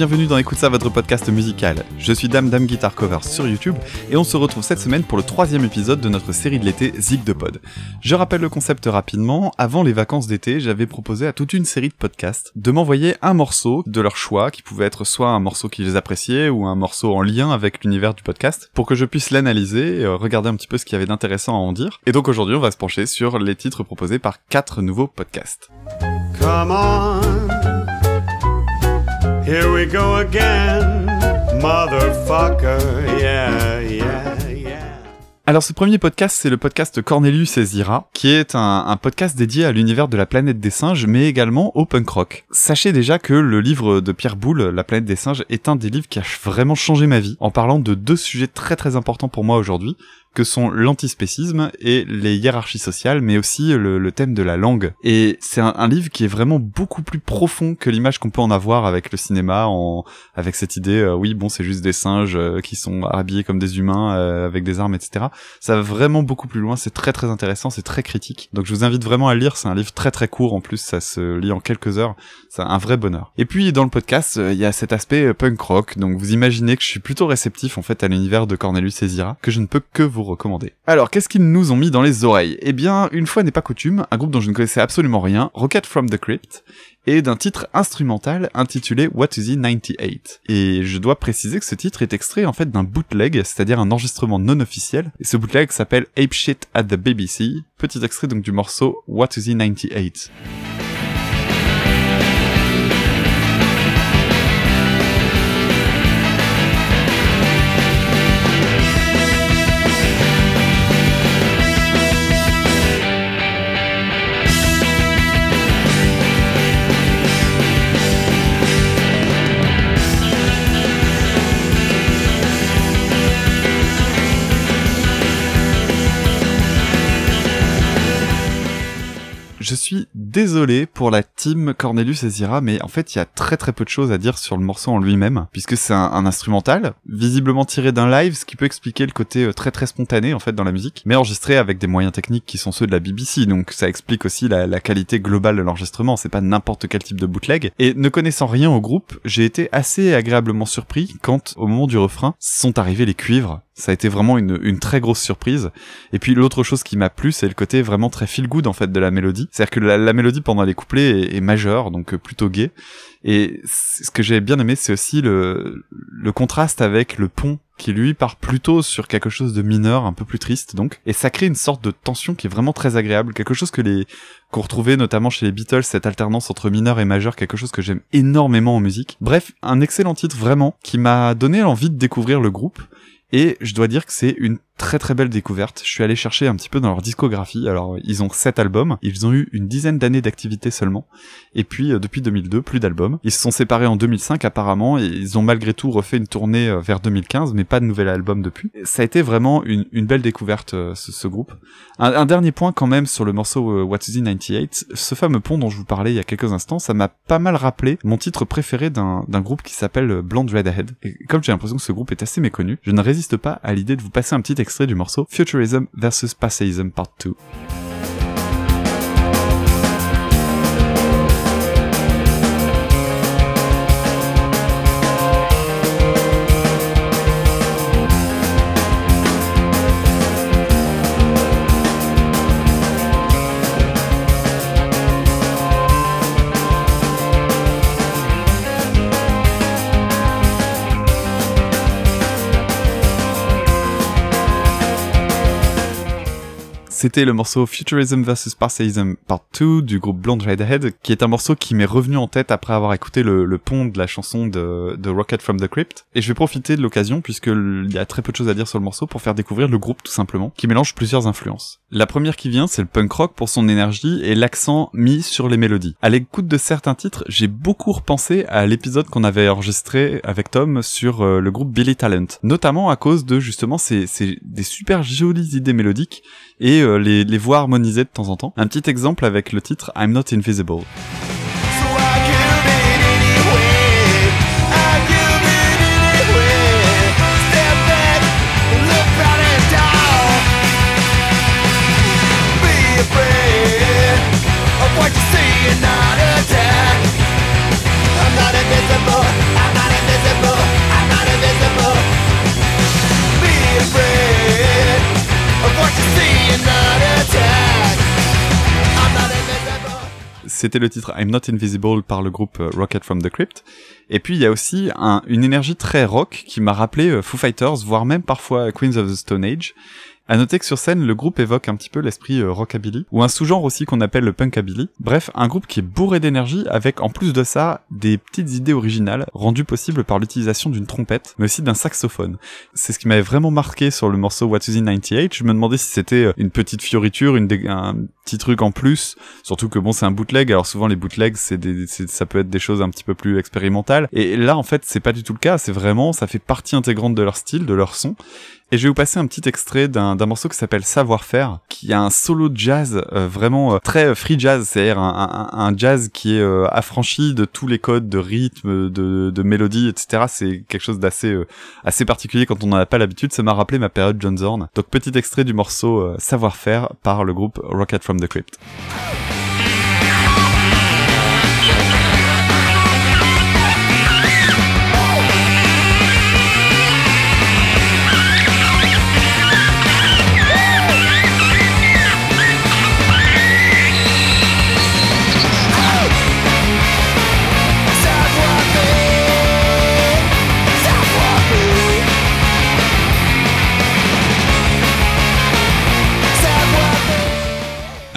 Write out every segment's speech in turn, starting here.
bienvenue dans Écoute ça, votre podcast musical. Je suis Dame Dame Guitar Covers sur YouTube et on se retrouve cette semaine pour le troisième épisode de notre série de l'été Zig de Pod. Je rappelle le concept rapidement, avant les vacances d'été, j'avais proposé à toute une série de podcasts de m'envoyer un morceau de leur choix, qui pouvait être soit un morceau qu'ils appréciaient ou un morceau en lien avec l'univers du podcast, pour que je puisse l'analyser et euh, regarder un petit peu ce qu'il y avait d'intéressant à en dire. Et donc aujourd'hui on va se pencher sur les titres proposés par quatre nouveaux podcasts. Here we go again, motherfucker, yeah, yeah. Alors ce premier podcast, c'est le podcast Cornelius et Zira, qui est un, un podcast dédié à l'univers de la planète des singes, mais également au punk rock. Sachez déjà que le livre de Pierre Boulle, La planète des singes, est un des livres qui a vraiment changé ma vie, en parlant de deux sujets très très importants pour moi aujourd'hui, que sont l'antispécisme et les hiérarchies sociales, mais aussi le, thème de la langue. Et c'est un, livre qui est vraiment beaucoup plus profond que l'image qu'on peut en avoir avec le cinéma, en, avec cette idée, euh, oui, bon, c'est juste des singes euh, qui sont habillés comme des humains, euh, avec des armes, etc. Ça va vraiment beaucoup plus loin, c'est très très intéressant, c'est très critique. Donc je vous invite vraiment à lire, c'est un livre très très court en plus, ça se lit en quelques heures, c'est un vrai bonheur. Et puis dans le podcast, il y a cet aspect punk rock, donc vous imaginez que je suis plutôt réceptif en fait à l'univers de Cornelius et que je ne peux que vous recommander. Alors qu'est-ce qu'ils nous ont mis dans les oreilles? Eh bien, une fois n'est pas coutume, un groupe dont je ne connaissais absolument rien, Rocket from the Crypt, et d'un titre instrumental intitulé What is He 98. Et je dois préciser que ce titre est extrait en fait d'un bootleg, c'est-à-dire un enregistrement non officiel, et ce bootleg s'appelle Ape Shit at the BBC, petit extrait donc du morceau What is He 98. Désolé pour la team Cornelius et Zira, mais en fait, il y a très très peu de choses à dire sur le morceau en lui-même, puisque c'est un, instrumental, visiblement tiré d'un live, ce qui peut expliquer le côté euh, très très spontané en fait dans la musique, mais enregistré avec des moyens techniques qui sont ceux de la BBC, donc ça explique aussi la, la qualité globale de l'enregistrement, c'est pas n'importe quel type de bootleg. Et ne connaissant rien au groupe, j'ai été assez agréablement surpris quand, au moment du refrain, sont arrivés les cuivres. Ça a été vraiment une, très grosse surprise. Et puis l'autre chose qui m'a plu, c'est le côté vraiment très feel good en fait de la mélodie. C'est-à-dire que la, mélodie pendant les couplets est, majeure, donc euh, plutôt gay. Et ce que j'ai bien aimé, c'est aussi le, le contraste avec le pont qui lui part plutôt sur quelque chose de mineur, un peu plus triste donc, et ça crée une sorte de tension qui est vraiment très agréable, quelque chose que les qu'on retrouvait notamment chez les Beatles, cette alternance entre mineur et majeur, quelque chose que j'aime énormément en musique. Bref, un excellent titre vraiment qui m'a donné l'envie de découvrir le groupe. Et je dois dire que c'est une très très belle découverte. Je suis allé chercher un petit peu dans leur discographie. Alors, ils ont sept albums. Ils ont eu une dizaine d'années d'activité seulement. Et puis, euh, depuis 2002, plus d'albums. Ils se sont séparés en 2005 apparemment. Et ils ont malgré tout refait une tournée euh, vers 2015, mais pas de nouvel album depuis. Ça a été vraiment une, belle découverte, euh, ce, groupe. Un, dernier point quand même sur le morceau What is It 98. Ce fameux pont dont je vous parlais il y a quelques instants, ça m'a pas mal rappelé mon titre préféré d'un groupe qui s'appelle Blonde Redhead. Et comme j'ai l'impression que ce groupe est assez méconnu, je ne résiste pas à l'idée de vous passer un petit extrait du morceau Futurism vs Passeism Part 2. C'était le morceau Futurism vs Sparsaism Part 2 du groupe Blonde Redhead, qui est un morceau qui m'est revenu en tête après avoir écouté le, pont de la chanson de, de Rocket from the Crypt. Et je vais profiter de l'occasion, puisqu'il y a très peu de choses à dire sur le morceau, pour faire découvrir le groupe tout simplement, qui mélange plusieurs influences. La première qui vient, c'est le punk rock pour son énergie et l'accent mis sur les mélodies. À l'écoute de certains titres, j'ai beaucoup repensé à l'épisode qu'on avait enregistré avec Tom sur euh, le groupe Billy Talent, notamment à cause de justement ces, ces des super jolies idées mélodiques et euh, les, les voix harmonisées de temps en temps. Un petit exemple avec le titre I'm Not Invisible. C'était le titre I'm Not Invisible par le groupe euh, Rocket from the Crypt. Et puis il y a aussi un- une énergie très rock qui m'a rappelé euh, Foo Fighters, voire même parfois Queens of the Stone Age. À noter que sur scène, le groupe évoque un petit peu l'esprit euh, rockabilly, ou un sous-genre aussi qu'on appelle le punkabilly. Bref, un groupe qui est bourré d'énergie, avec en plus de ça, des petites idées originales, rendues possibles par l'utilisation d'une trompette, mais aussi d'un saxophone. C'est ce qui m'avait vraiment marqué sur le morceau What is in 98. Je me demandais si c'était euh, une petite fioriture, une un petit truc en plus, surtout que bon, c'est un bootleg, alors souvent les bootlegs, des, ça peut être des choses un petit peu plus expérimentales. Et là, en fait, c'est pas du tout le cas, c'est vraiment, ça fait partie intégrante de leur style, de leur son. Et je vais vous passer un petit extrait d'un morceau qui s'appelle Savoir-faire, qui a un solo de jazz euh, vraiment euh, très euh, free jazz, c'est-à-dire un, jazz qui est affranchi de tous les codes de rythme, de, de mélodie, etc. C'est quelque chose d'assez assez particulier quand on n'en a pas l'habitude. Ça m'a rappelé ma période John Zorn. Donc petit extrait du morceau Savoir-faire par le groupe Rocket from the Crypt.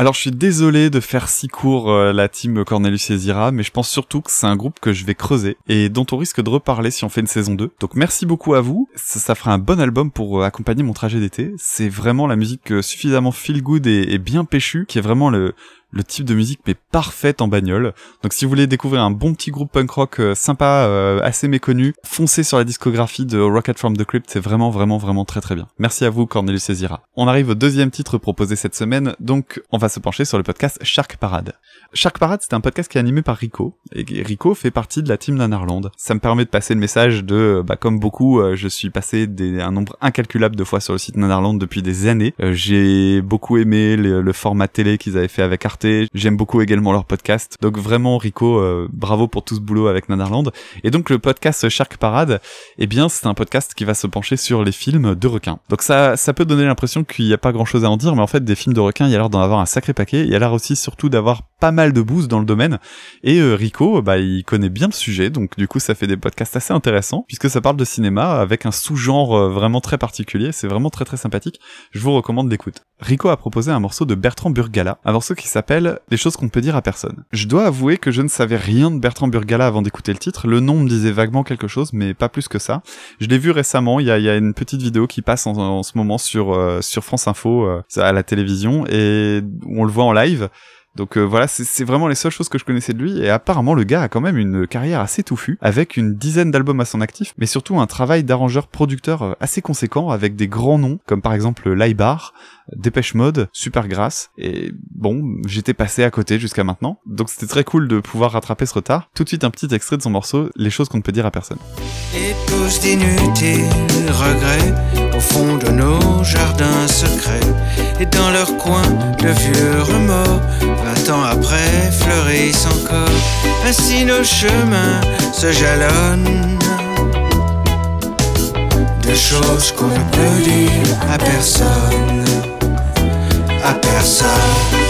Alors je suis désolé de faire si court euh, la team Cornelius et Zira, mais je pense surtout que c'est un groupe que je vais creuser et dont on risque de reparler si on fait une saison 2. Donc merci beaucoup à vous, ça, fera un bon album pour euh, accompagner mon trajet d'été. C'est vraiment la musique euh, suffisamment feel good et, et bien péchue, qui est vraiment le, le type de musique mais parfaite en bagnole. Donc si vous voulez découvrir un bon petit groupe punk rock euh, sympa, euh, assez méconnu, foncez sur la discographie de Rocket from the Crypt, c'est vraiment vraiment vraiment très très bien. Merci à vous Cornelius et Zira. On arrive au deuxième titre proposé cette semaine, donc on va se pencher sur le podcast Shark Parade. Shark Parade, c'est un podcast qui est animé par Rico, et Rico fait partie de la team Nanarland. Ça me permet de passer le message de, bah, comme beaucoup, euh, je suis passé des, un nombre incalculable de fois sur le site Nanarland depuis des années. Euh, J'ai beaucoup aimé le, le format télé qu'ils avaient fait avec Arte. J'aime beaucoup également leur podcast. Donc vraiment, Rico, euh, bravo pour tout ce boulot avec Nanarland. Et donc le podcast Shark Parade, eh bien, c'est un podcast qui va se pencher sur les films de requins. Donc ça, ça peut donner l'impression qu'il n'y a pas grand chose à en dire, mais en fait, des films de requins, il y a l'air d'en avoir un sacré paquet. Il y a l'air aussi surtout d'avoir pas mal de boost dans le domaine. Et euh, Rico, bah, il connaît bien le sujet, donc du coup, ça fait des podcasts assez intéressants, puisque ça parle de cinéma avec un sous-genre euh, vraiment très particulier. C'est vraiment très très sympathique. Je vous recommande d'écouter. Rico a proposé un morceau de Bertrand Burgala, un morceau qui s'appelle Des choses qu'on peut dire à personne. Je dois avouer que je ne savais rien de Bertrand Burgala avant d'écouter le titre. Le nom me disait vaguement quelque chose, mais pas plus que ça. Je l'ai vu récemment. Il y a, une petite vidéo qui passe en, ce moment sur euh, France Info euh, à la télévision et on le voit en live. Donc euh, voilà, c'est vraiment les seules choses que je connaissais de lui. Et apparemment, le gars a quand même une carrière assez touffue, avec une dizaine d'albums à son actif, mais surtout un travail d'arrangeur-producteur euh, assez conséquent, avec des grands noms, comme par exemple Laibar, Dépêche Mode, Supergrass. Et bon, j'étais passé à côté jusqu'à maintenant. Donc c'était très cool de pouvoir rattraper ce retard. Tout de suite, un petit extrait de son morceau, Les choses qu'on ne peut dire à personne. Au fond de nos jardins secrets. Et dans leur coin, de vieux remords, ans après, fleurissent encore. Ainsi nos chemins se jalonnent. De choses qu'on ne peut dire à personne. À personne.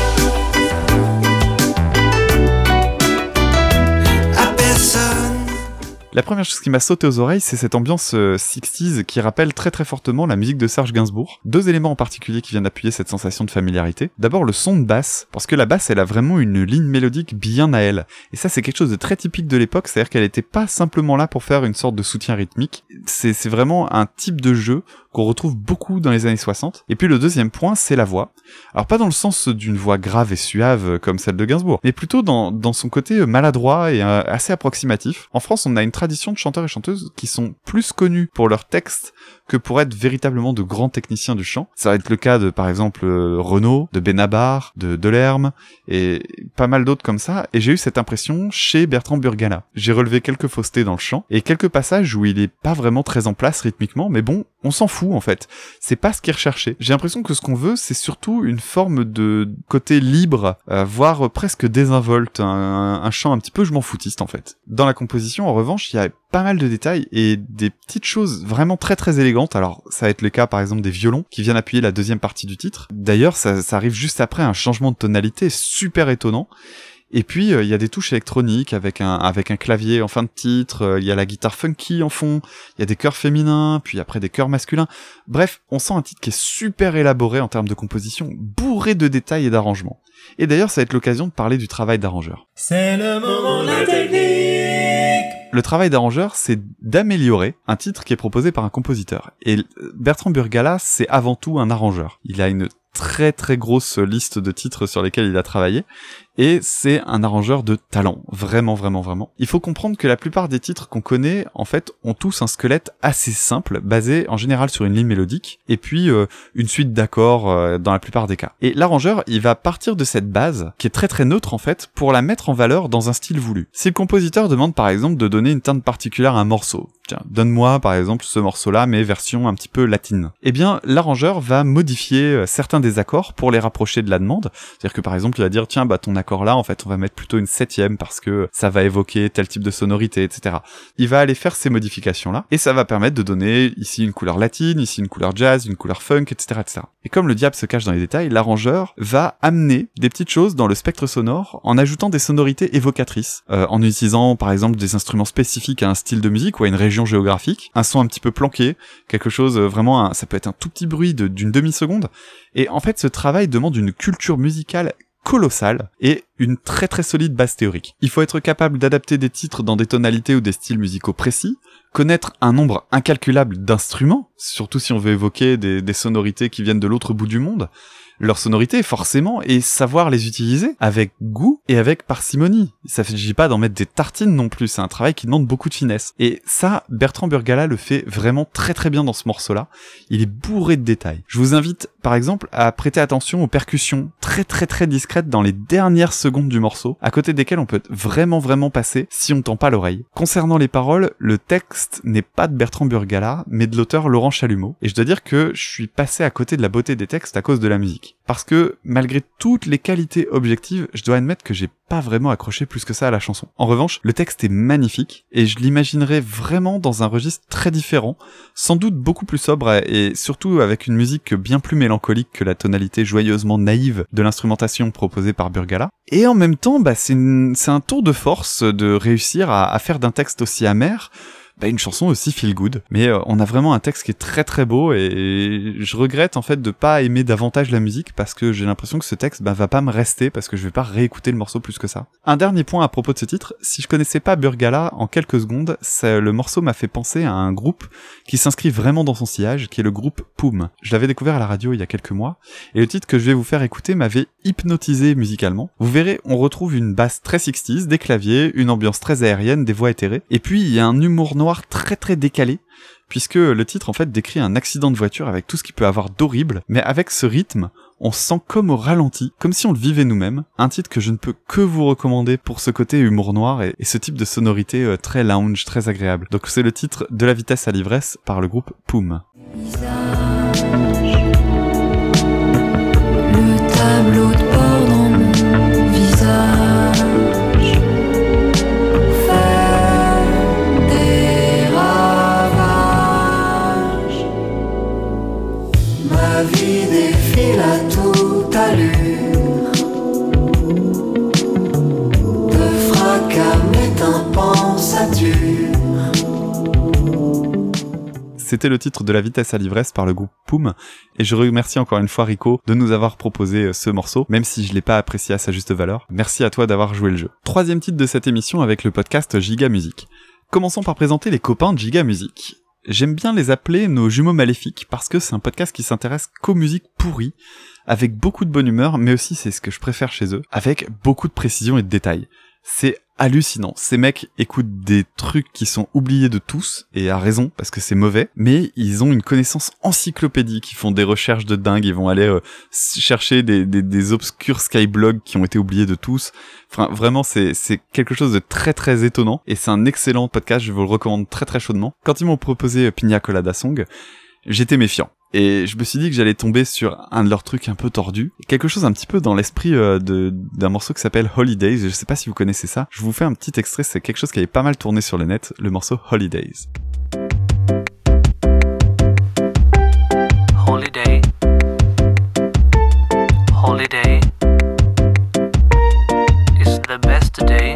La première chose qui m'a sauté aux oreilles, c'est cette ambiance euh, 60s qui rappelle très très fortement la musique de Serge Gainsbourg. Deux éléments en particulier qui viennent appuyer cette sensation de familiarité. D'abord le son de basse, parce que la basse elle a vraiment une ligne mélodique bien à elle. Et ça c'est quelque chose de très typique de l'époque, c'est-à-dire qu'elle était pas simplement là pour faire une sorte de soutien rythmique. C'est vraiment un type de jeu qu'on retrouve beaucoup dans les années 60. Et puis le deuxième point, c'est la voix. Alors pas dans le sens d'une voix grave et suave euh, comme celle de Gainsbourg, mais plutôt dans, dans son côté euh, maladroit et euh, assez approximatif. En France, on a une tradition de chanteurs et chanteuses qui sont plus connus pour leurs textes que pour être véritablement de grands techniciens du chant. Ça va être le cas de, par exemple, euh, Renaud, de Benabar, de Delerme, et pas mal d'autres comme ça. Et j'ai eu cette impression chez Bertrand Burgala. J'ai relevé quelques faussetés dans le chant, et quelques passages où il est pas vraiment très en place rythmiquement, mais bon, on s'en fout en fait. C'est pas ce qu'il recherchait. J'ai l'impression que ce qu'on veut, c'est surtout une forme de côté libre, euh, voire presque désinvolte, un, un chant un petit peu je m'en foutiste en fait. Dans la composition, en revanche, il y a pas mal de détails et des petites choses vraiment très très élégantes. Alors ça va être le cas par exemple des violons qui viennent appuyer la deuxième partie du titre. D'ailleurs, ça, arrive juste après un changement de tonalité super étonnant. Et puis euh, il y a des touches électroniques avec un avec un clavier en fin de titre, euh, il y a la guitare funky en fond, il y a des chœurs féminins, puis après des chœurs masculins. Bref, on sent un titre qui est super élaboré en termes de composition, bourré de détails et d'arrangements. Et d'ailleurs, ça va être l'occasion de parler du travail d'arrangeur. C'est le moment de la technique. Le travail d'arrangeur, c'est d'améliorer un titre qui est proposé par un compositeur. Et Bertrand Burgala, c'est avant tout un arrangeur. Il a une très très grosse liste de titres sur lesquels il a travaillé et c'est un arrangeur de talent, vraiment vraiment vraiment. Il faut comprendre que la plupart des titres qu'on connaît en fait ont tous un squelette assez simple basé en général sur une ligne mélodique et puis euh, une suite d'accords euh, dans la plupart des cas. Et l'arrangeur, il va partir de cette base qui est très très neutre en fait pour la mettre en valeur dans un style voulu. Si le compositeur demande par exemple de donner une teinte particulière à un morceau, tiens, donne-moi par exemple ce morceau-là mais version un petit peu latine. Eh bien, l'arrangeur va modifier euh, certains des accords pour les rapprocher de la demande. C'est-à-dire que par exemple, il va dire tiens, bah ton là, en fait, on va mettre plutôt une septième parce que ça va évoquer tel type de sonorité, etc. Il va aller faire ces modifications-là et ça va permettre de donner ici une couleur latine, ici une couleur jazz, une couleur funk, etc.. Et comme le diable se cache dans les détails, l'arrangeur va amener des petites choses dans le spectre sonore en ajoutant des sonorités évocatrices, euh, en utilisant par exemple des instruments spécifiques à un style de musique ou à une région géographique, un son un petit peu planqué, quelque chose euh, vraiment, un- ça peut être un tout petit bruit d'une demi-seconde. Et en fait, ce travail demande une culture musicale colossale et une très très solide base théorique. Il faut être capable d'adapter des titres dans des tonalités ou des styles musicaux précis, connaître un nombre incalculable d'instruments, surtout si on veut évoquer des, des sonorités qui viennent de l'autre bout du monde, leurs sonorités forcément, et savoir les utiliser avec goût et avec parcimonie. Ça s'agit pas d'en mettre des tartines non plus, c'est un travail qui demande beaucoup de finesse. Et ça, Bertrand Burgala le fait vraiment très très bien dans ce morceau-là. Il est bourré de détails. Je vous invite par exemple à prêter attention aux percussions très très très discrètes dans les dernières secondes du morceau, à côté desquelles on peut vraiment vraiment passer si on tend pas l'oreille. Concernant les paroles, le texte n'est pas de Bertrand Burgala, mais de l'auteur Laurent Chalumeau. Et je dois dire que je suis passé à côté de la beauté des textes à cause de la musique. Parce que, malgré toutes les qualités objectives, je dois admettre que j'ai pas vraiment accroché plus que ça à la chanson. En revanche, le texte est magnifique, et je l'imaginerais vraiment dans un registre très différent, sans doute beaucoup plus sobre, et surtout avec une musique bien plus mélancolique que la tonalité joyeusement naïve de l'instrumentation proposée par Burgala. Et en même temps, bah, c'est un tour de force de réussir à faire d'un texte aussi amer, une chanson aussi feel good. Mais euh, on a vraiment un texte qui est très très beau et je regrette en fait de pas aimer davantage la musique parce que j'ai l'impression que ce texte bah, va pas me rester parce que je vais pas réécouter le morceau plus que ça. Un dernier point à propos de ce titre, si je connaissais pas Burgala en quelques secondes, le morceau m'a fait penser à un groupe qui s'inscrit vraiment dans son sillage, qui est le groupe Poum. Je l'avais découvert à la radio il y a quelques mois et le titre que je vais vous faire écouter m'avait hypnotisé musicalement. Vous verrez, on retrouve une basse très 60s, des claviers, une ambiance très aérienne, des voix éthérées, et puis il y a un humour noir très très décalé, puisque le titre en fait décrit un accident de voiture avec tout ce qu'il peut avoir d'horrible, mais avec ce rythme, on se sent comme au ralenti, comme si on le vivait nous-mêmes. Un titre que je ne peux que vous recommander pour ce côté humour noir et, ce type de sonorité euh, très lounge, très agréable. Donc c'est le titre De la vitesse à l'ivresse par le groupe Poum. C'était le titre de La vitesse à l'ivresse par le groupe Poum, et je remercie encore une fois Rico de nous avoir proposé euh, ce morceau, même si je l'ai pas apprécié à sa juste valeur. Merci à toi d'avoir joué le jeu. Troisième titre de cette émission avec le podcast Giga Musique. Commençons par présenter les copains de Giga Musique. J'aime bien les appeler nos jumeaux maléfiques parce que c'est un podcast qui s'intéresse qu'aux musiques pourries, avec beaucoup de bonne humeur, mais aussi c'est ce que je préfère chez eux, avec beaucoup de précision et de détails. C'est hallucinant. Ces mecs écoutent des trucs qui sont oubliés de tous, et à raison, parce que c'est mauvais, mais ils ont une connaissance encyclopédique, ils font des recherches de dingue, ils vont aller euh, chercher des, des, obscurs skyblogs qui ont été oubliés de tous. Enfin, vraiment, c'est, c'est quelque chose de très très étonnant, et c'est un excellent podcast, je vous le recommande très très chaudement. Quand ils m'ont proposé euh, Pina Colada Song, j'étais méfiant. Et je me suis dit que j'allais tomber sur un de leurs trucs un peu tordus. Quelque chose un petit peu dans l'esprit euh, d'un morceau qui s'appelle Holidays. Je ne sais pas si vous connaissez ça. Je vous fais un petit extrait. C'est quelque chose qui avait pas mal tourné sur le net. Le morceau Holidays. Holiday. Holiday. It's the best day.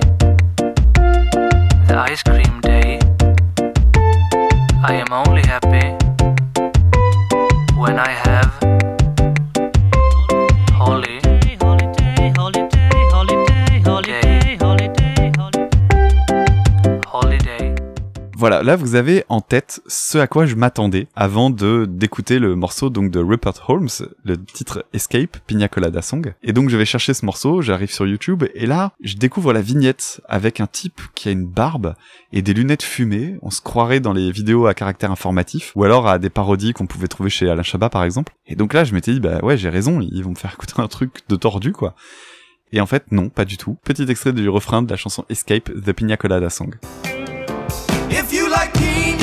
The ice cream. Voilà, là vous avez en tête ce à quoi je m'attendais avant de d'écouter le morceau donc de Rupert Holmes, le titre Escape, Pina Colada Song. Et donc je vais chercher ce morceau, j'arrive sur YouTube et là je découvre la vignette avec un type qui a une barbe et des lunettes fumées. On se croirait dans les vidéos à caractère informatif ou alors à des parodies qu'on pouvait trouver chez Alain Chabat par exemple. Et donc là je m'étais dit bah ouais j'ai raison, ils vont me faire écouter un truc de tordu quoi. Et en fait non, pas du tout. Petit extrait du refrain de la chanson Escape, The Pina Colada Song.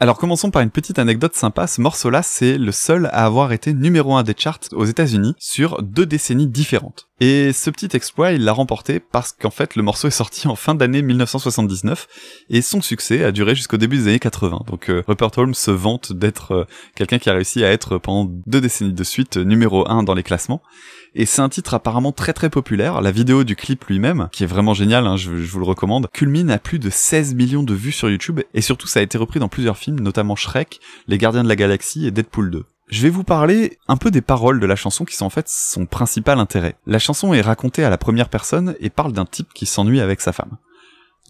Alors commençons par une petite anecdote sympa, ce morceau-là c'est le seul à avoir été numéro 1 des charts aux États-Unis sur deux décennies différentes. Et ce petit exploit, il l'a remporté parce qu'en fait le morceau est sorti en fin d'année 1979 et son succès a duré jusqu'au début des années 80. Donc euh, Rupert Holmes se vante d'être euh, quelqu'un qui a réussi à être pendant deux décennies de suite numéro 1 dans les classements. Et c'est un titre apparemment très très populaire. La vidéo du clip lui-même, qui est vraiment génial, hein, je, je vous le recommande, culmine à plus de 16 millions de vues sur YouTube. Et surtout, ça a été repris dans plusieurs films, notamment Shrek, Les Gardiens de la Galaxie et Deadpool 2. Je vais vous parler un peu des paroles de la chanson qui sont en fait son principal intérêt. La chanson est racontée à la première personne et parle d'un type qui s'ennuie avec sa femme.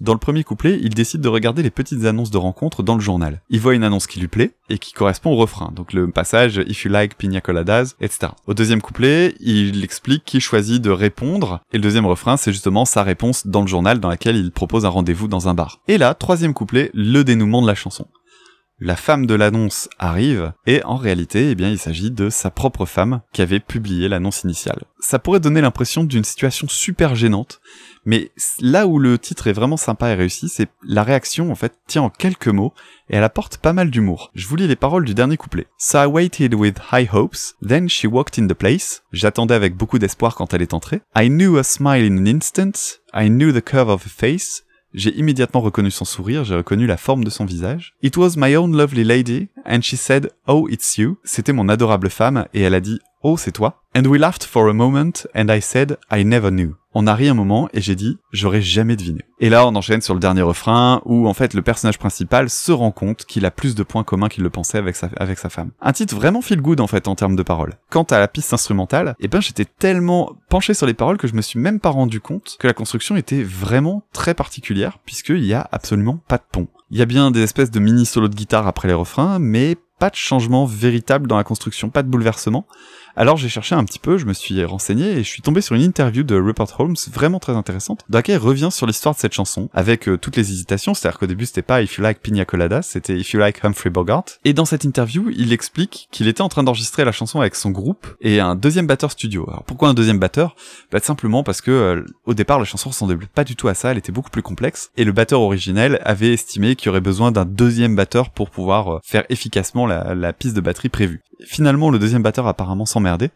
Dans le premier couplet, il décide de regarder les petites annonces de rencontres dans le journal. Il voit une annonce qui lui plaît et qui correspond au refrain, donc le passage If you like pina coladas, etc. Au deuxième couplet, il explique qu'il choisit de répondre et le deuxième refrain, c'est justement sa réponse dans le journal dans laquelle il propose un rendez-vous dans un bar. Et là, troisième couplet, le dénouement de la chanson. La femme de l'annonce arrive, et en réalité, eh bien, il s'agit de sa propre femme qui avait publié l'annonce initiale. Ça pourrait donner l'impression d'une situation super gênante, mais là où le titre est vraiment sympa et réussi, c'est la réaction, en fait, tient en quelques mots, et elle apporte pas mal d'humour. Je vous lis les paroles du dernier couplet. So I waited with high hopes, then she walked in the place. J'attendais avec beaucoup d'espoir quand elle est entrée. I knew a smile in an instant. I knew the curve of her face. J'ai immédiatement reconnu son sourire, j'ai reconnu la forme de son visage. It was my own lovely lady, and she said, Oh, it's you. C'était mon adorable femme, et elle a dit, Oh, c'est toi. And we laughed for a moment, and I said, I never knew. On a ri un moment, et j'ai dit, j'aurais jamais deviné. Et là, on enchaîne sur le dernier refrain, où en fait, le personnage principal se rend compte qu'il a plus de points communs qu'il le pensait avec sa, avec sa femme. Un titre vraiment feel good, en fait, en termes de paroles. Quant à la piste instrumentale, eh ben, j'étais tellement penché sur les paroles que je me suis même pas rendu compte que la construction était vraiment très particulière, puisqu'il y a absolument pas de pont. Il y a bien des espèces de mini solos de guitare après les refrains, mais pas de changement véritable dans la construction, pas de bouleversement. Alors j'ai cherché un petit peu, je me suis renseigné et je suis tombé sur une interview de Rupert Holmes vraiment très intéressante, dans laquelle il revient sur l'histoire de cette chanson, avec euh, toutes les hésitations, c'est-à-dire qu'au début c'était pas If You Like Pina Colada, c'était If You Like Humphrey Bogart. Et dans cette interview, il explique qu'il était en train d'enregistrer la chanson avec son groupe et un deuxième batteur studio. Alors pourquoi un deuxième batteur? Bah simplement parce que euh, au départ la chanson ressemblait pas du tout à ça, elle était beaucoup plus complexe, et le batteur originel avait estimé qu'il y aurait besoin d'un deuxième batteur pour pouvoir euh, faire efficacement la, la piste de batterie prévue. Finalement, le deuxième batteur apparemment s'emmerdait.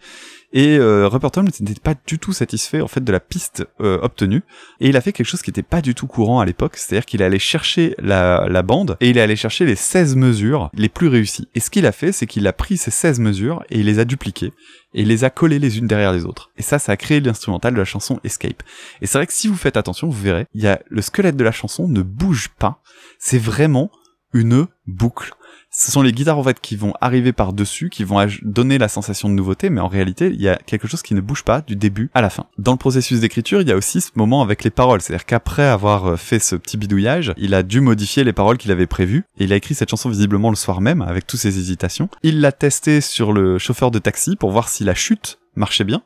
Et euh, Rupert Holmes n'était pas du tout satisfait en fait de la piste euh, obtenue et il a fait quelque chose qui n'était pas du tout courant à l'époque, c'est-à-dire qu'il est allé chercher la, bande et il est allé chercher les 16 mesures les plus réussies. Et ce qu'il a fait, c'est qu'il a pris ces 16 mesures et il les a dupliquées et il les a collées les unes derrière les autres. Et ça, ça a créé l'instrumental de la chanson Escape. Et c'est vrai que si vous faites attention, vous verrez, il y a le squelette de la chanson ne bouge pas. C'est vraiment une boucle ce sont les guitares en fait qui vont arriver par dessus, qui vont donner la sensation de nouveauté, mais en réalité, il y a quelque chose qui ne bouge pas du début à la fin. Dans le processus d'écriture, il y a aussi ce moment avec les paroles, c'est-à-dire qu'après avoir euh, fait ce petit bidouillage, il a dû modifier les paroles qu'il avait prévues, et il a écrit cette chanson visiblement le soir même, avec toutes ses hésitations. Il l'a testé sur le chauffeur de taxi pour voir si la chute marchait bien,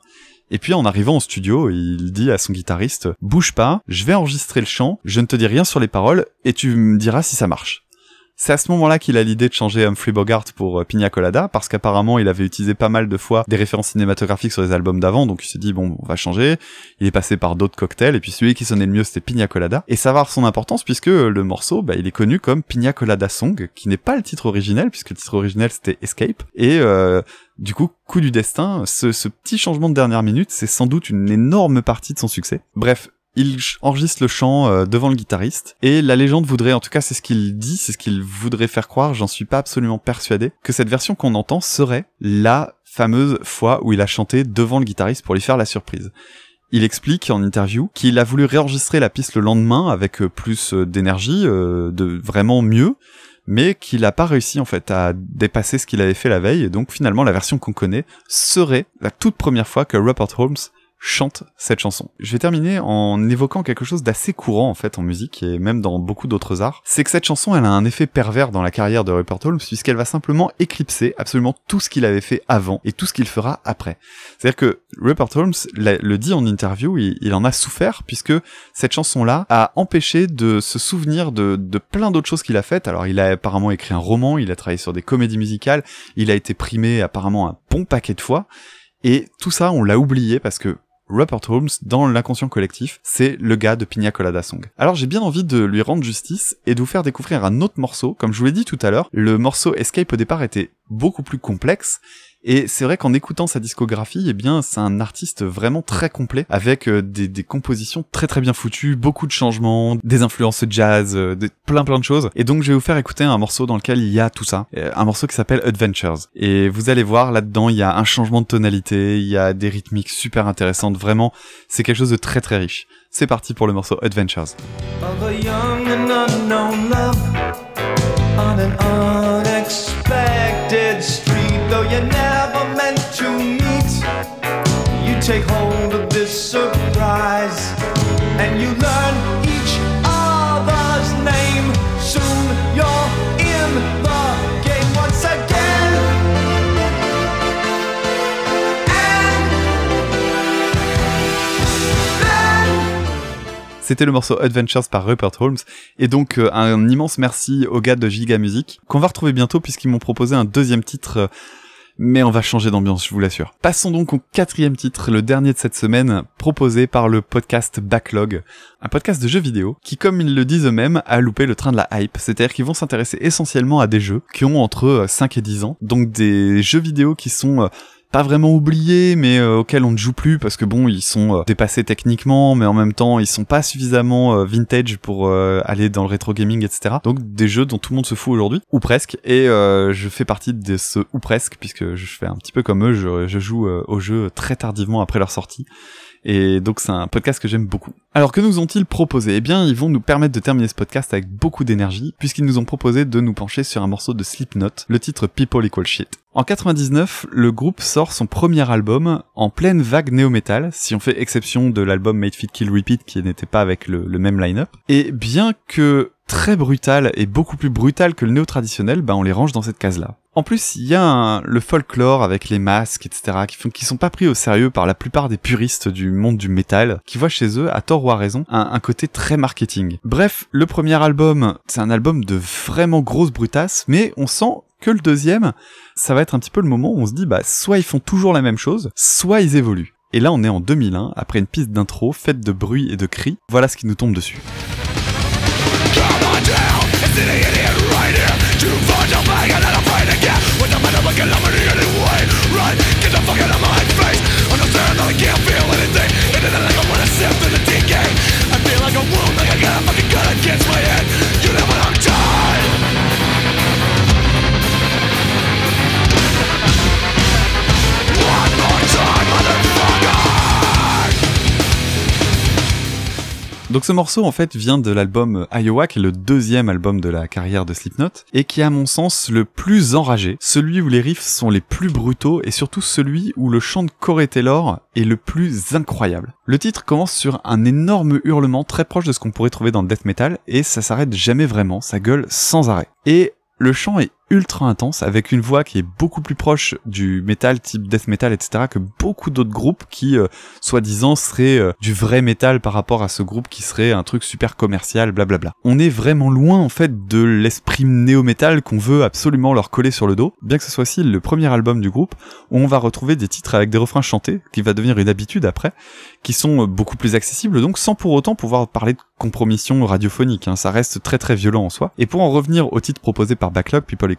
et puis en arrivant au studio, il dit à son guitariste "Bouge pas, je vais enregistrer le chant, je ne te dis rien sur les paroles et tu me diras si ça marche." C'est à ce moment-là qu'il a l'idée de changer Humphrey Bogart pour euh, Pina Colada, parce qu'apparemment il avait utilisé pas mal de fois des références cinématographiques sur les albums d'avant, donc il s'est dit bon, on va changer. Il est passé par d'autres cocktails, et puis celui qui sonnait le mieux c'était Pina Colada. Et ça va avoir son importance puisque le morceau, bah, il est connu comme Pina Colada Song, qui n'est pas le titre originel, puisque le titre originel c'était Escape. Et euh, du coup, coup du destin, ce petit changement de dernière minute, c'est sans doute une énorme partie de son succès. Bref, il enregistre le chant euh, devant le guitariste et la légende voudrait, en tout cas c'est ce qu'il dit, c'est ce qu'il voudrait faire croire, j'en suis pas absolument persuadé, que cette version qu'on entend serait la fameuse fois où il a chanté devant le guitariste pour lui faire la surprise. Il explique en interview qu'il a voulu réenregistrer la piste le lendemain avec euh, plus euh, d'énergie, de vraiment mieux, mais qu'il n'a pas réussi en fait à dépasser ce qu'il avait fait la veille, et donc finalement la version qu'on connaît serait la toute première fois que Rupert Holmes chante cette chanson. Je vais terminer en évoquant quelque chose d'assez courant en fait en musique et même dans beaucoup d'autres arts. C'est que cette chanson elle a un effet pervers dans la carrière de Rupert Holmes puisqu'elle va simplement éclipser absolument tout ce qu'il avait fait avant et tout ce qu'il fera après. C'est-à-dire que Rupert Holmes le dit en interview, il, en a souffert puisque cette chanson-là a empêché de se souvenir de, de plein d'autres choses qu'il a faites. Alors il a apparemment écrit un roman, il a travaillé sur des comédies musicales, il a été primé apparemment un bon paquet de fois. Et tout ça, on l'a oublié parce que Rupert Holmes, dans l'inconscient collectif, c'est le gars de Pina Colada Song. Alors j'ai bien envie de lui rendre justice et de vous faire découvrir un autre morceau. Comme je vous l'ai dit tout à l'heure, le morceau Escape au départ était beaucoup plus complexe. Et c'est vrai qu'en écoutant sa discographie, eh bien, c'est un artiste vraiment très complet, avec euh, des, compositions très très bien foutues, beaucoup de changements, des influences jazz, euh, plein plein de choses. Et donc je vais vous faire écouter un morceau dans lequel il y a tout ça, Euh, un morceau qui s'appelle Adventures. Et vous allez voir là-dedans, il y a un changement de tonalité, il y a des rythmiques super intéressantes, vraiment, c'est quelque chose de très très riche. C'est parti pour le morceau Adventures. Though you never meant to meet, you take hold of this surprise C'était le morceau Adventures par Rupert Holmes. Et donc euh, un immense merci aux gars de Giga Music, qu'on va retrouver bientôt puisqu'ils m'ont proposé un deuxième titre. euh, mais on va changer d'ambiance, je vous l'assure. Passons donc au quatrième titre, le dernier de cette semaine, proposé par le podcast Backlog, un podcast de jeux vidéo qui, comme ils le disent eux-mêmes, a loupé le train de la hype. C'est-à-dire qu'ils vont s'intéresser essentiellement à des jeux qui ont entre euh, 5 et 10 ans, donc des jeux vidéo qui sont euh, pas vraiment oubliés, mais euh, auxquels on ne joue plus parce que bon, ils sont euh, dépassés techniquement, mais en même temps, ils sont pas suffisamment euh, vintage pour aller dans le rétro gaming, etc. Donc des jeux dont tout le monde se fout aujourd'hui, ou presque. Et je fais partie de ce ou presque, puisque je fais un petit peu comme eux, je, je joue aux jeux très tardivement après leur sortie. Et donc c'est un podcast que j'aime beaucoup. Alors que nous ont-ils proposé? Eh bien, ils vont nous permettre de terminer ce podcast avec beaucoup d'énergie, puisqu'ils nous ont proposé de nous pencher sur un morceau de Slipknot, le titre People Equal Shit. En 99, le groupe sort son premier album en pleine vague néo-metal, si on fait exception de l'album Made Fit Kill Repeat qui n'était pas avec le, même line-up. Et bien que très brutal et beaucoup plus brutal que le néo-traditionnel, bah on les range dans cette case-là. En plus, il y a le folklore avec les masques, etc., qui, font, sont pas pris au sérieux par la plupart des puristes du monde du métal, qui voient chez eux, à tort ou à raison, un, un côté très marketing. Bref, le premier album, c'est un album de vraiment grosse brutasse, mais on sent que le deuxième, ça va être un petit peu le moment où on se dit, bah, soit ils font toujours la même chose, soit ils évoluent. Et là, on est en 2001, après une piste d'intro faite de bruit et de cris. Voilà ce qui nous tombe dessus. Donc ce morceau en fait vient de l'album Iowa, qui est le deuxième album de la carrière de Slipknot, et qui est à mon sens le plus enragé, celui où les riffs sont les plus brutaux, et surtout celui où le chant de Corey Taylor est le plus incroyable. Le titre commence sur un énorme hurlement très proche de ce qu'on pourrait trouver dans death metal, et ça s'arrête jamais vraiment, ça gueule sans arrêt. Et le chant est ultra intense avec une voix qui est beaucoup plus proche du métal type death metal etc que beaucoup d'autres groupes qui euh, soi-disant seraient euh, du vrai métal par rapport à ce groupe qui serait un truc super commercial blablabla. On est vraiment loin en fait de l'esprit néo-metal qu'on veut absolument leur coller sur le dos, bien que ce soit aussi le premier album du groupe où on va retrouver des titres avec des refrains chantés qui va devenir une habitude après qui sont euh, beaucoup plus accessibles donc sans pour autant pouvoir parler de compromission radiophonique, hein. ça reste très très violent en soi. Et pour en revenir au titre proposé par Backlog, People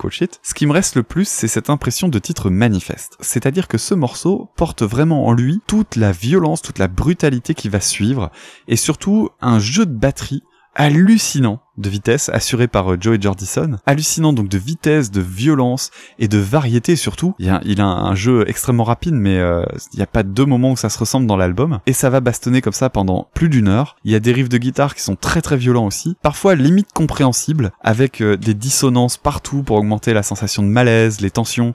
Ce qui me reste le plus, c'est cette impression de titre manifeste. C'est-à-dire que ce morceau porte vraiment en lui toute la violence, toute la brutalité qui va suivre, et surtout un jeu de batterie hallucinant de vitesse assuré par euh, Joey Jordison. Hallucinant donc de vitesse, de violence et de variété surtout. Il, a un jeu extrêmement rapide mais euh, il n'y a pas deux moments où ça se ressemble dans l'album. Et ça va bastonner comme ça pendant plus d'une heure. Il y a des riffs de guitare qui sont très très violents aussi. Parfois limite compréhensibles avec euh, des dissonances partout pour augmenter la sensation de malaise, les tensions.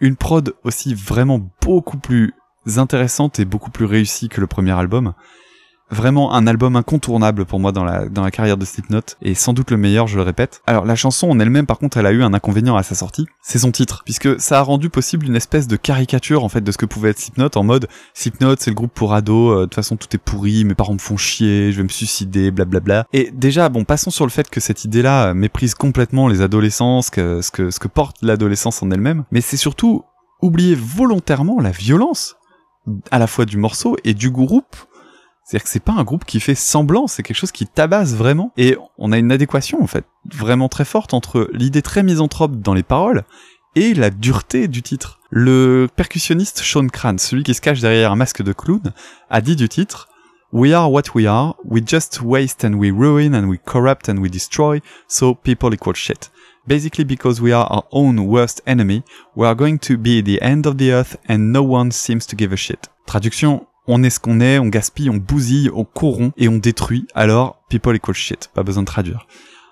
Une prod aussi vraiment beaucoup plus intéressante et beaucoup plus réussie que le premier album vraiment un album incontournable pour moi dans la, dans la carrière de Slipknot, et sans doute le meilleur, je le répète. Alors la chanson en elle-même, par contre, elle a eu un inconvénient à sa sortie, c'est son titre, puisque ça a rendu possible une espèce de caricature en fait de ce que pouvait être Slipknot, en mode Slipknot c'est le groupe pour ados, euh, de toute façon tout est pourri, mes parents me font chier, je vais me suicider, blablabla. Et déjà, bon, passons sur le fait que cette idée-là euh, méprise complètement les adolescents, ce que, ce que, ce que porte l'adolescence en elle-même, mais c'est surtout oublier volontairement la violence à la fois du morceau et du groupe c'est-à-dire que c'est pas un groupe qui fait semblant, c'est quelque chose qui tabasse vraiment. Et on a une adéquation, en fait, vraiment très forte entre l'idée très misanthrope dans les paroles et la dureté du titre. Le percussionniste Sean Cran, celui qui se cache derrière un masque de clown, a dit du titre We are what we are, we just waste and we ruin and we corrupt and we destroy, so people equal shit. Basically because we are our own worst enemy, we are going to be the end of the earth and no one seems to give a shit. Traduction, on est ce qu'on est, on gaspille, on bousille, on corrompt et on détruit, alors people equal shit. Pas besoin de traduire.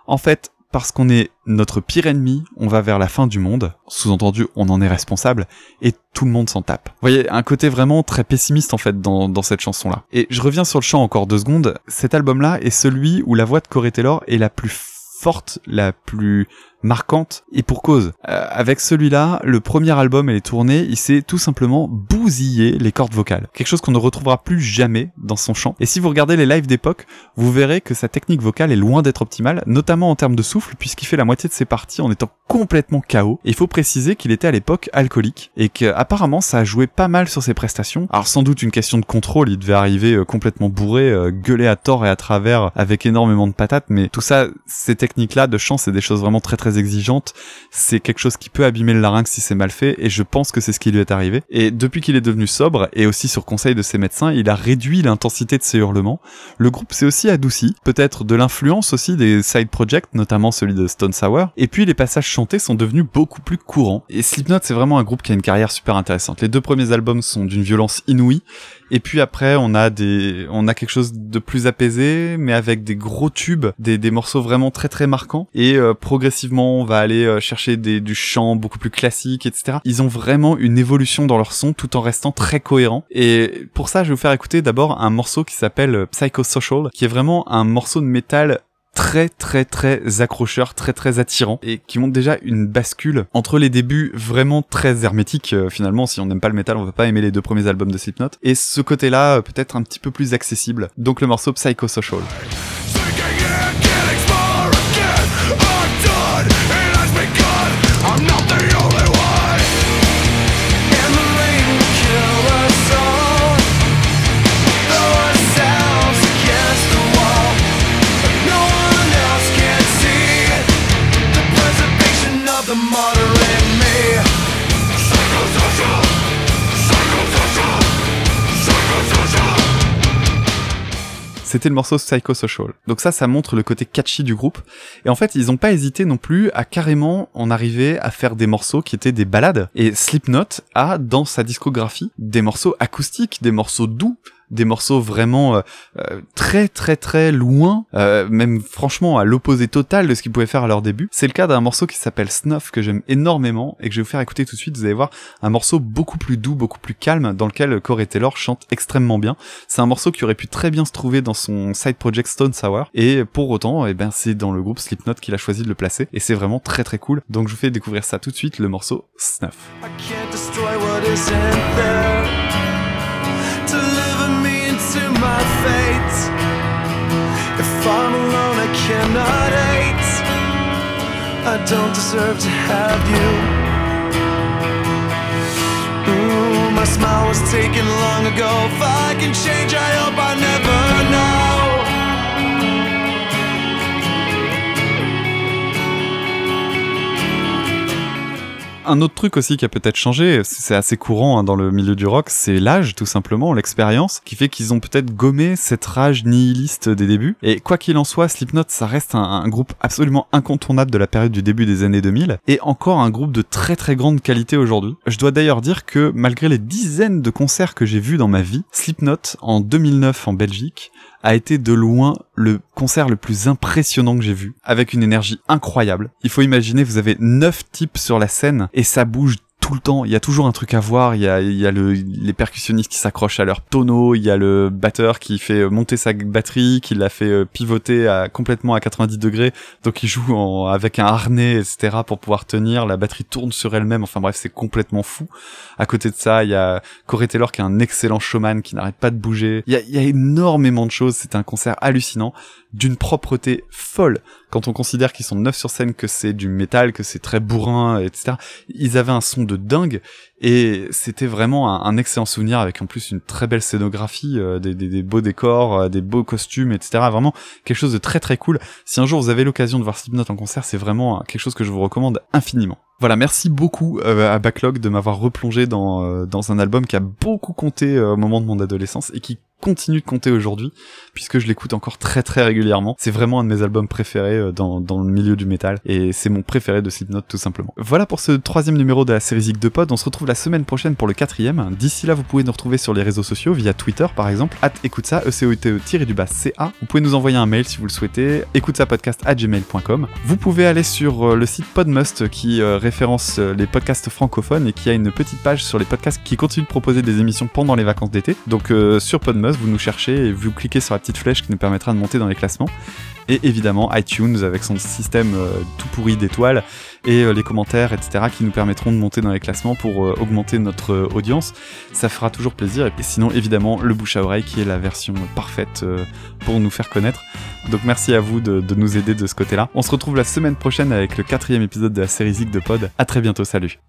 En fait, parce qu'on est notre pire ennemi, on va vers la fin du monde. Sous-entendu, on en est responsable et tout le monde s'en tape. Vous voyez, un côté vraiment très pessimiste en fait dans, cette chanson-là. Et je reviens sur le chant encore deux secondes. Cet album-là est celui où la voix de Corey Taylor est la plus forte, la plus marquante et pour cause. Euh, avec celui-là, le premier album et les tournées, il s'est tout simplement bousillé les cordes vocales. Quelque chose qu'on ne retrouvera plus jamais dans son chant. Et si vous regardez les lives d'époque, vous verrez que sa technique vocale est loin d'être optimale, notamment en termes de souffle, puisqu'il fait la moitié de ses parties en étant complètement KO. Et il faut préciser qu'il était à l'époque alcoolique et qu'apparemment ça a joué pas mal sur ses prestations. Alors sans doute une question de contrôle, il devait arriver euh, complètement bourré, euh, gueuler à tort et à travers avec énormément de patates, mais tout ça, ces techniques-là de chant, c'est des choses vraiment très très exigeante, c'est quelque chose qui peut abîmer le larynx si c'est mal fait, et je pense que c'est ce qui lui est arrivé. Et depuis qu'il est devenu sobre, et aussi sur conseil de ses médecins, il a réduit l'intensité de ses hurlements. Le groupe s'est aussi adouci, peut-être de l'influence aussi des side projects, notamment celui de Stone Sour, et puis les passages chantés sont devenus beaucoup plus courants. Et Slipknot, c'est vraiment un groupe qui a une carrière super intéressante. Les deux premiers albums sont d'une violence inouïe, et puis après, on a des, on a quelque chose de plus apaisé, mais avec des gros tubes, des, des morceaux vraiment très très marquants. Et euh, progressivement, on va aller euh, chercher des, du chant beaucoup plus classique, etc. Ils ont vraiment une évolution dans leur son, tout en restant très cohérent. Et pour ça, je vais vous faire écouter d'abord un morceau qui s'appelle Psychosocial, qui est vraiment un morceau de métal très très très accrocheur, très très attirant et qui montre déjà une bascule entre les débuts vraiment très hermétiques euh, finalement si on n'aime pas le métal on va pas aimer les deux premiers albums de Slipknot et ce côté-là euh, peut-être un petit peu plus accessible. Donc le morceau Psychosocial. C'était le morceau Psychosocial. Donc ça, ça montre le côté catchy du groupe. Et en fait, ils ont pas hésité non plus à carrément en arriver à faire des morceaux qui étaient des ballades. Et Slipknot a, dans sa discographie, des morceaux acoustiques, des morceaux doux, des morceaux vraiment euh, euh, très très très loin, euh, même franchement à l'opposé total de ce qu'ils pouvaient faire à leur début. C'est le cas d'un morceau qui s'appelle Snuff que j'aime énormément et que je vais vous faire écouter tout de suite. Vous allez voir un morceau beaucoup plus doux, beaucoup plus calme, dans lequel Corey Taylor chante extrêmement bien. C'est un morceau qui aurait pu très bien se trouver dans son side project Stone Sour et pour autant, eh ben c'est dans le groupe Slipknot qu'il a choisi de le placer et c'est vraiment très très cool. Donc je vous fais découvrir ça tout de suite, le morceau Snuff. Cannot hate. I don't deserve to have you. Ooh, my smile was taken long ago. If I can change, I hope I never know. Un autre truc aussi qui a peut-être changé, c'est assez courant hein, dans le milieu du rock, c'est l'âge tout simplement, l'expérience, qui fait qu'ils ont peut-être gommé cette rage nihiliste des débuts. Et quoi qu'il en soit, Slipknot, ça reste un, un groupe absolument incontournable de la période du début des années 2000, et encore un groupe de très très grande qualité aujourd'hui. Je dois d'ailleurs dire que malgré les dizaines de concerts que j'ai vus dans ma vie, Slipknot en 2009 en Belgique a été de loin le concert le plus impressionnant que j'ai vu, avec une énergie incroyable. Il faut imaginer, vous avez neuf types sur la scène et ça bouge tout le temps. Il y a toujours un truc à voir. Il y a, il y a le, les percussionnistes qui s'accrochent à leur tonneau. Il y a le batteur qui fait monter sa batterie, qui la fait euh, pivoter à, complètement à 90 degrés. Donc il joue avec un harnais, etc. pour pouvoir tenir. La batterie tourne sur elle-même. Enfin bref, c'est complètement fou. À côté de ça, il y a Corey Taylor qui est un excellent showman qui n'arrête pas de bouger. Il y a, il y a énormément de choses. C'est un concert hallucinant d'une propreté folle. Quand on considère qu'ils sont neuf sur scène, que c'est du métal, que c'est très bourrin, etc. Ils avaient un son de dingue et c'était vraiment un, excellent souvenir avec en plus une très belle scénographie, euh, des, beaux décors, euh, des beaux costumes, etc. Vraiment quelque chose de très très cool. Si un jour vous avez l'occasion de voir Slipknot en concert, c'est vraiment quelque chose que je vous recommande infiniment. Voilà, merci beaucoup euh, à Backlog de m'avoir replongé dans, dans un album qui a beaucoup compté au moment de mon adolescence et qui continue de compter aujourd'hui puisque je l'écoute encore très très régulièrement. C'est vraiment un de mes albums préférés euh, dans, dans le milieu du métal et c'est mon préféré de Slipknot tout simplement. Voilà pour ce troisième numéro de la série Zig de Pod. On se retrouve la semaine prochaine pour le quatrième. D'ici là, vous pouvez nous retrouver sur les réseaux sociaux via Twitter par exemple, at écoute ça, e c o t e du bas ca. Vous pouvez nous envoyer un mail si vous le souhaitez, écoute podcast gmail.com. Vous pouvez aller sur euh, le site Podmust qui euh, référence les podcasts francophones et qui a une petite page sur les podcasts qui continuent de proposer des émissions pendant les vacances d'été. Donc sur Podmust, vous nous cherchez et vous cliquez sur la petite flèche qui nous permettra de monter dans les classements. Et évidemment iTunes avec son système euh, tout pourri d'étoiles et euh, les commentaires, etc., qui nous permettront de monter dans les classements pour euh, augmenter notre audience. Ça fera toujours plaisir. Et sinon, évidemment, le bouche à oreille qui est la version parfaite pour nous faire connaître. Donc merci à vous de, de nous aider de ce côté-là. On se retrouve la semaine prochaine avec le quatrième épisode de la série Zig de Pod. À très bientôt, salut.